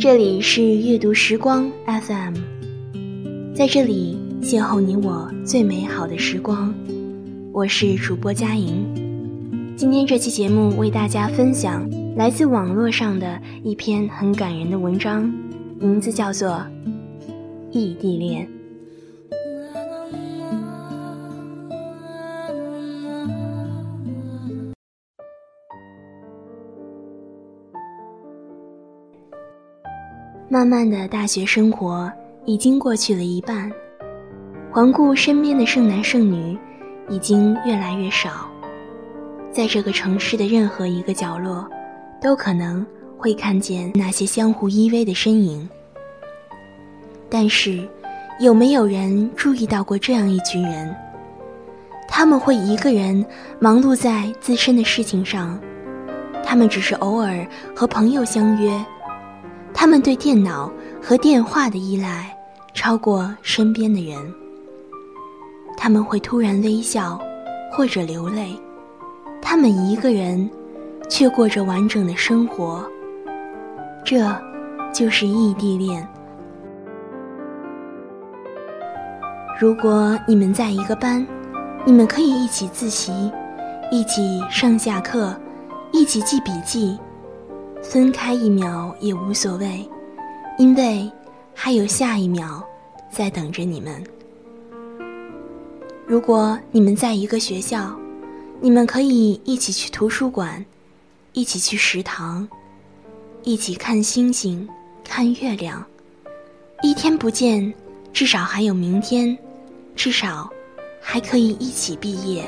这里是阅读时光 FM，在这里邂逅你我最美好的时光。我是主播佳莹，今天这期节目为大家分享来自网络上的一篇很感人的文章，名字叫做《异地恋》。慢慢的大学生活已经过去了一半，环顾身边的剩男剩女，已经越来越少。在这个城市的任何一个角落，都可能会看见那些相互依偎的身影。但是，有没有人注意到过这样一群人？他们会一个人忙碌在自身的事情上，他们只是偶尔和朋友相约。他们对电脑和电话的依赖超过身边的人。他们会突然微笑，或者流泪。他们一个人，却过着完整的生活。这，就是异地恋。如果你们在一个班，你们可以一起自习，一起上下课，一起记笔记。分开一秒也无所谓，因为还有下一秒在等着你们。如果你们在一个学校，你们可以一起去图书馆，一起去食堂，一起看星星、看月亮。一天不见，至少还有明天，至少还可以一起毕业。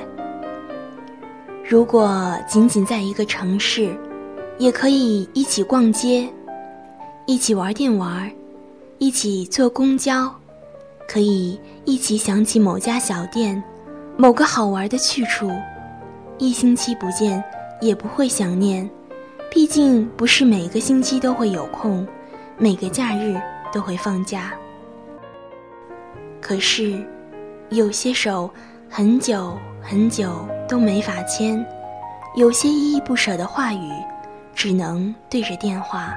如果仅仅在一个城市，也可以一起逛街，一起玩电玩，一起坐公交，可以一起想起某家小店，某个好玩的去处。一星期不见也不会想念，毕竟不是每个星期都会有空，每个假日都会放假。可是，有些手很久很久都没法牵，有些依依不舍的话语。只能对着电话。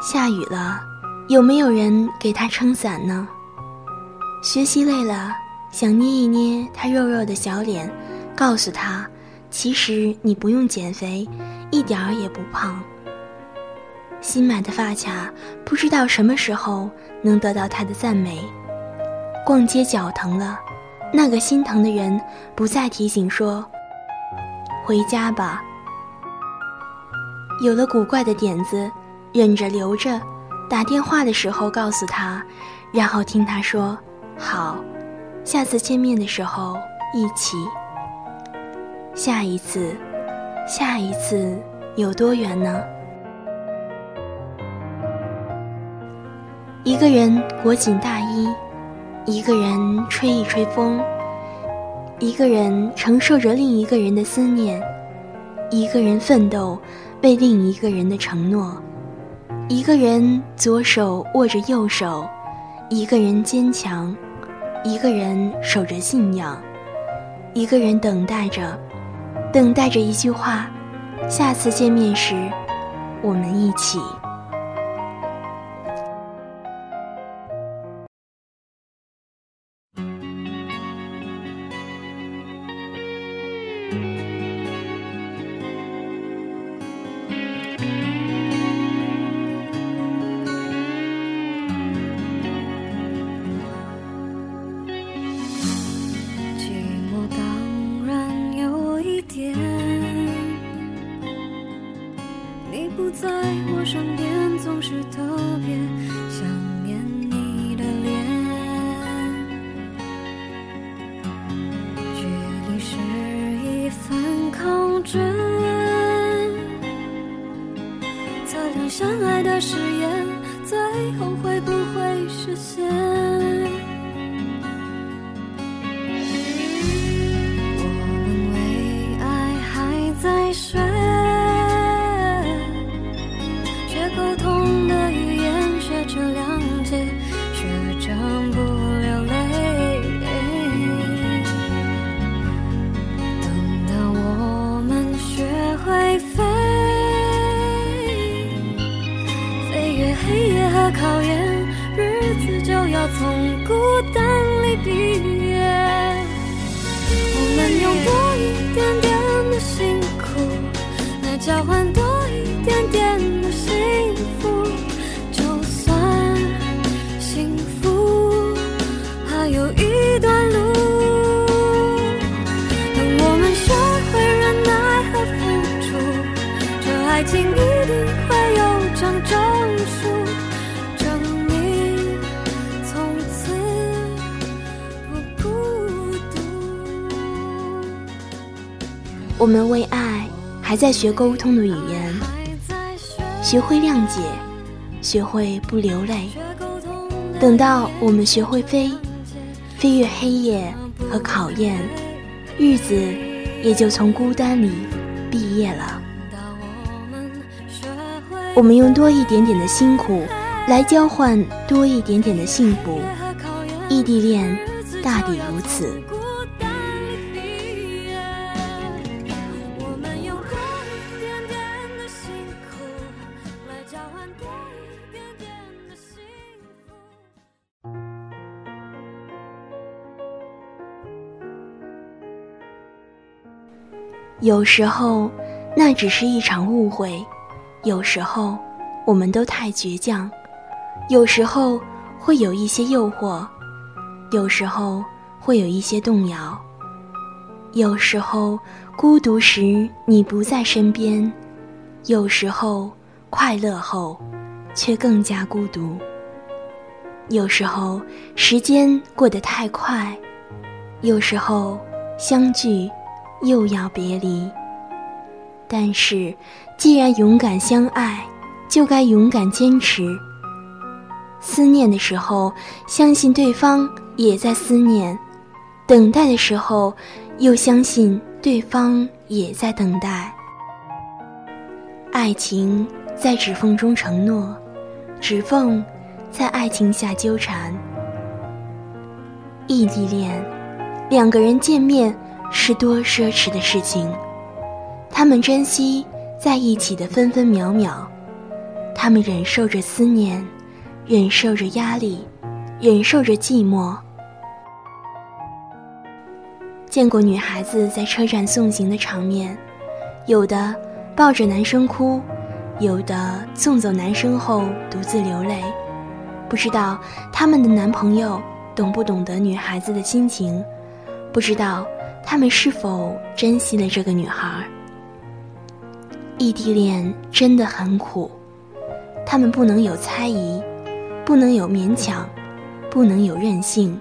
下雨了，有没有人给他撑伞呢？学习累了，想捏一捏他肉肉的小脸，告诉他，其实你不用减肥，一点儿也不胖。新买的发卡，不知道什么时候能得到他的赞美。逛街脚疼了，那个心疼的人不再提醒说：“回家吧。”有了古怪的点子，忍着留着，打电话的时候告诉他，然后听他说好，下次见面的时候一起。下一次，下一次有多远呢？一个人裹紧大衣，一个人吹一吹风，一个人承受着另一个人的思念，一个人奋斗。为另一个人的承诺，一个人左手握着右手，一个人坚强，一个人守着信仰，一个人等待着，等待着一句话：下次见面时，我们一起。相爱的誓言最后会不会实现？黑夜和考验日子就要从孤单里毕业我们用多一点点的辛苦来交换多一点点的幸福就算幸福还有一段路。当我们学会忍耐和付出这爱情一我们为爱还在学沟通的语言，学会谅解，学会不流泪。等到我们学会飞，飞越黑夜和考验，日子也就从孤单里毕业了。我们用多一点点的辛苦来交换多一点点的幸福，异地恋大抵如此。有时候，那只是一场误会；有时候，我们都太倔强；有时候会有一些诱惑；有时候会有一些动摇；有时候孤独时你不在身边；有时候快乐后，却更加孤独；有时候时间过得太快；有时候相聚。又要别离。但是，既然勇敢相爱，就该勇敢坚持。思念的时候，相信对方也在思念；等待的时候，又相信对方也在等待。爱情在指缝中承诺，指缝在爱情下纠缠。异地恋，两个人见面。是多奢侈的事情，他们珍惜在一起的分分秒秒，他们忍受着思念，忍受着压力，忍受着寂寞。见过女孩子在车站送行的场面，有的抱着男生哭，有的送走男生后独自流泪，不知道他们的男朋友懂不懂得女孩子的心情，不知道。他们是否珍惜了这个女孩？异地恋真的很苦，他们不能有猜疑，不能有勉强，不能有任性。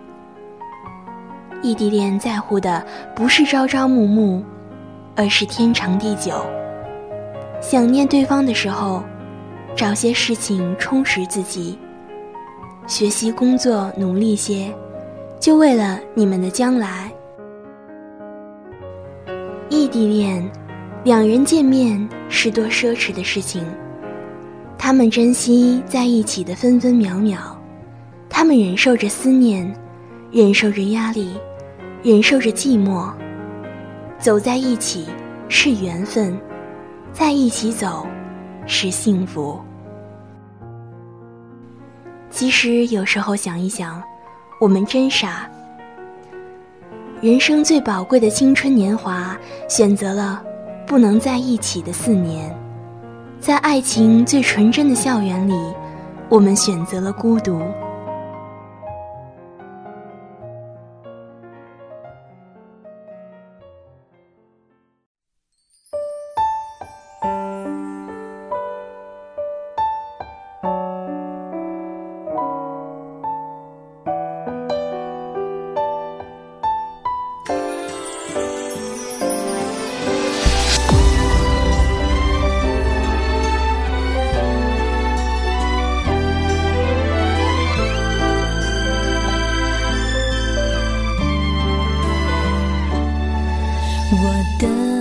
异地恋在乎的不是朝朝暮暮，而是天长地久。想念对方的时候，找些事情充实自己，学习工作努力些，就为了你们的将来。异地恋，两人见面是多奢侈的事情。他们珍惜在一起的分分秒秒，他们忍受着思念，忍受着压力，忍受着寂寞。走在一起是缘分，在一起走是幸福。其实有时候想一想，我们真傻。人生最宝贵的青春年华，选择了不能在一起的四年，在爱情最纯真的校园里，我们选择了孤独。我的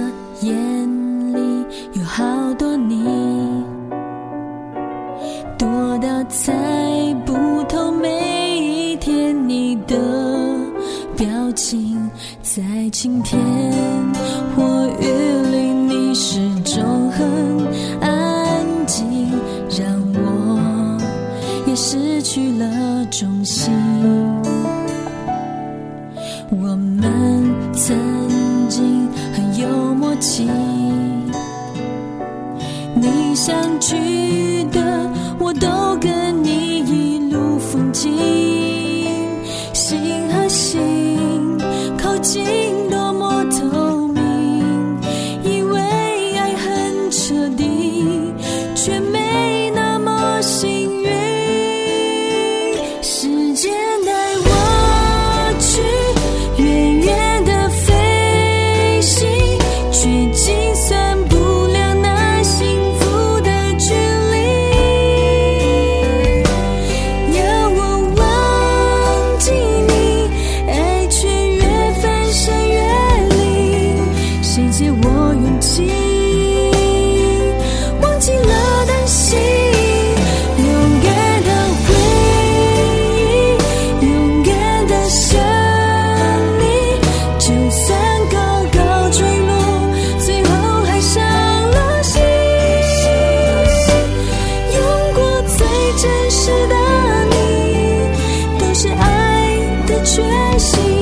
你想去的，我都跟你一路风景。心和心靠近，she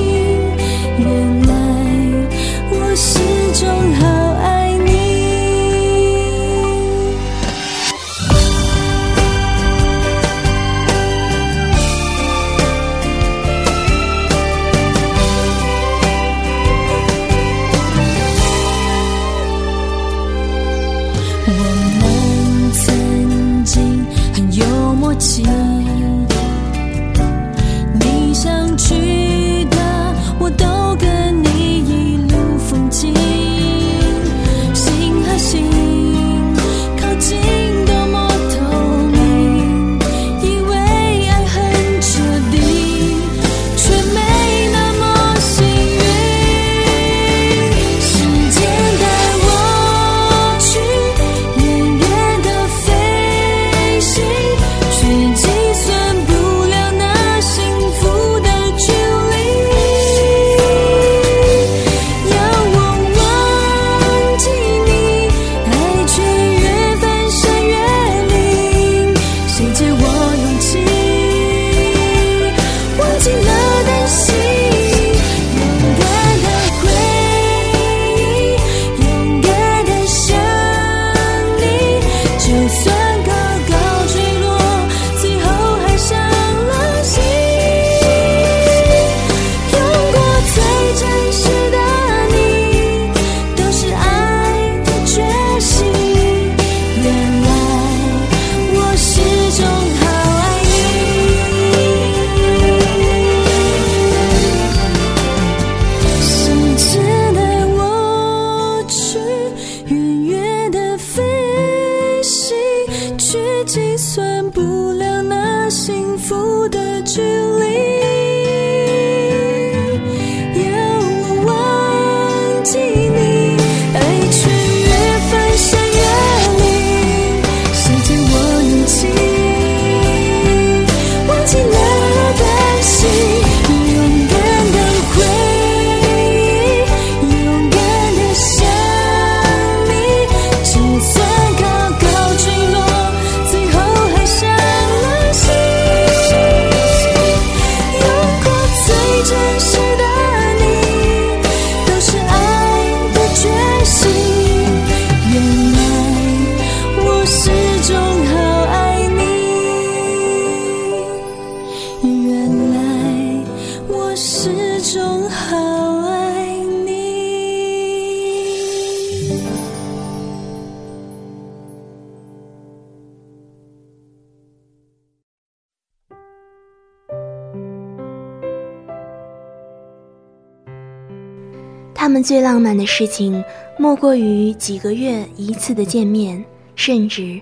他们最浪漫的事情，莫过于几个月一次的见面，甚至，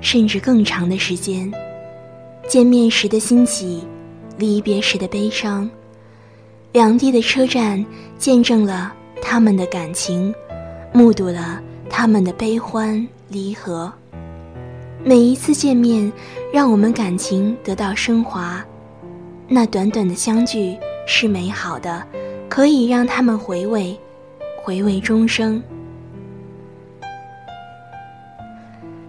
甚至更长的时间。见面时的欣喜，离别时的悲伤，两地的车站见证了他们的感情，目睹了他们的悲欢离合。每一次见面，让我们感情得到升华。那短短的相聚是美好的，可以让他们回味，回味终生。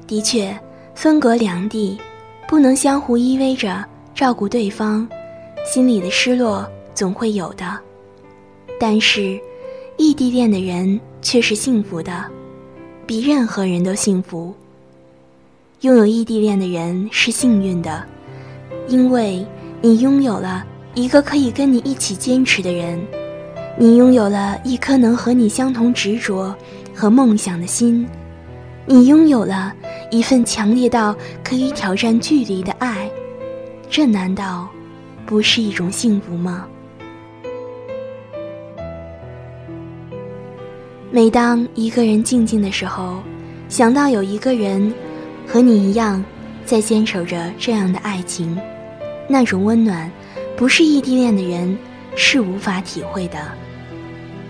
的确，分隔两地，不能相互依偎着照顾对方，心里的失落总会有的。但是，异地恋的人却是幸福的，比任何人都幸福。拥有异地恋的人是幸运的，因为你拥有了一个可以跟你一起坚持的人，你拥有了一颗能和你相同执着和梦想的心，你拥有了一份强烈到可以挑战距离的爱，这难道不是一种幸福吗？每当一个人静静的时候，想到有一个人。和你一样，在坚守着这样的爱情，那种温暖，不是异地恋的人是无法体会的。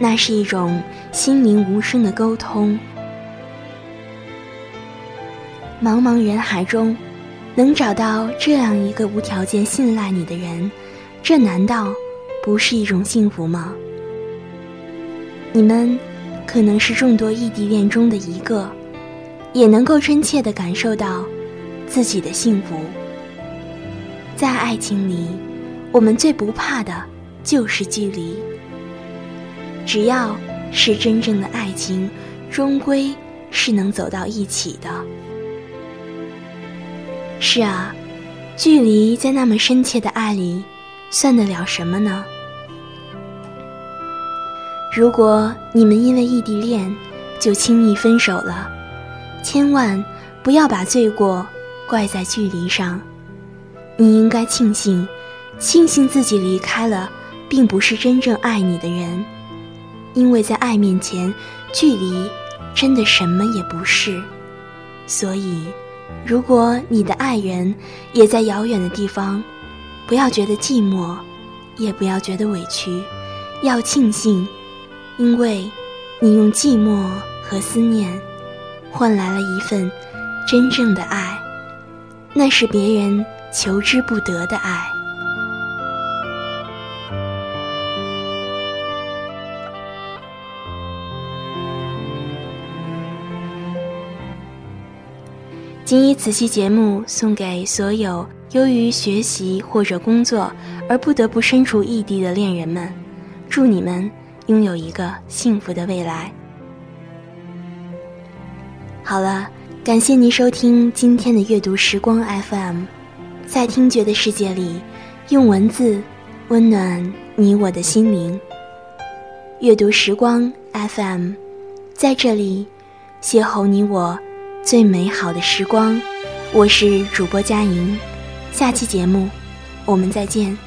那是一种心灵无声的沟通。茫茫人海中，能找到这样一个无条件信赖你的人，这难道不是一种幸福吗？你们可能是众多异地恋中的一个。也能够真切地感受到自己的幸福。在爱情里，我们最不怕的就是距离。只要是真正的爱情，终归是能走到一起的。是啊，距离在那么深切的爱里，算得了什么呢？如果你们因为异地恋就轻易分手了。千万不要把罪过怪在距离上，你应该庆幸，庆幸自己离开了，并不是真正爱你的人，因为在爱面前，距离真的什么也不是。所以，如果你的爱人也在遥远的地方，不要觉得寂寞，也不要觉得委屈，要庆幸，因为你用寂寞和思念。换来了一份真正的爱，那是别人求之不得的爱。谨以此期节目送给所有由于学习或者工作而不得不身处异地的恋人们，祝你们拥有一个幸福的未来。好了，感谢您收听今天的阅读时光 FM，在听觉的世界里，用文字温暖你我的心灵。阅读时光 FM，在这里邂逅你我最美好的时光。我是主播佳莹，下期节目我们再见。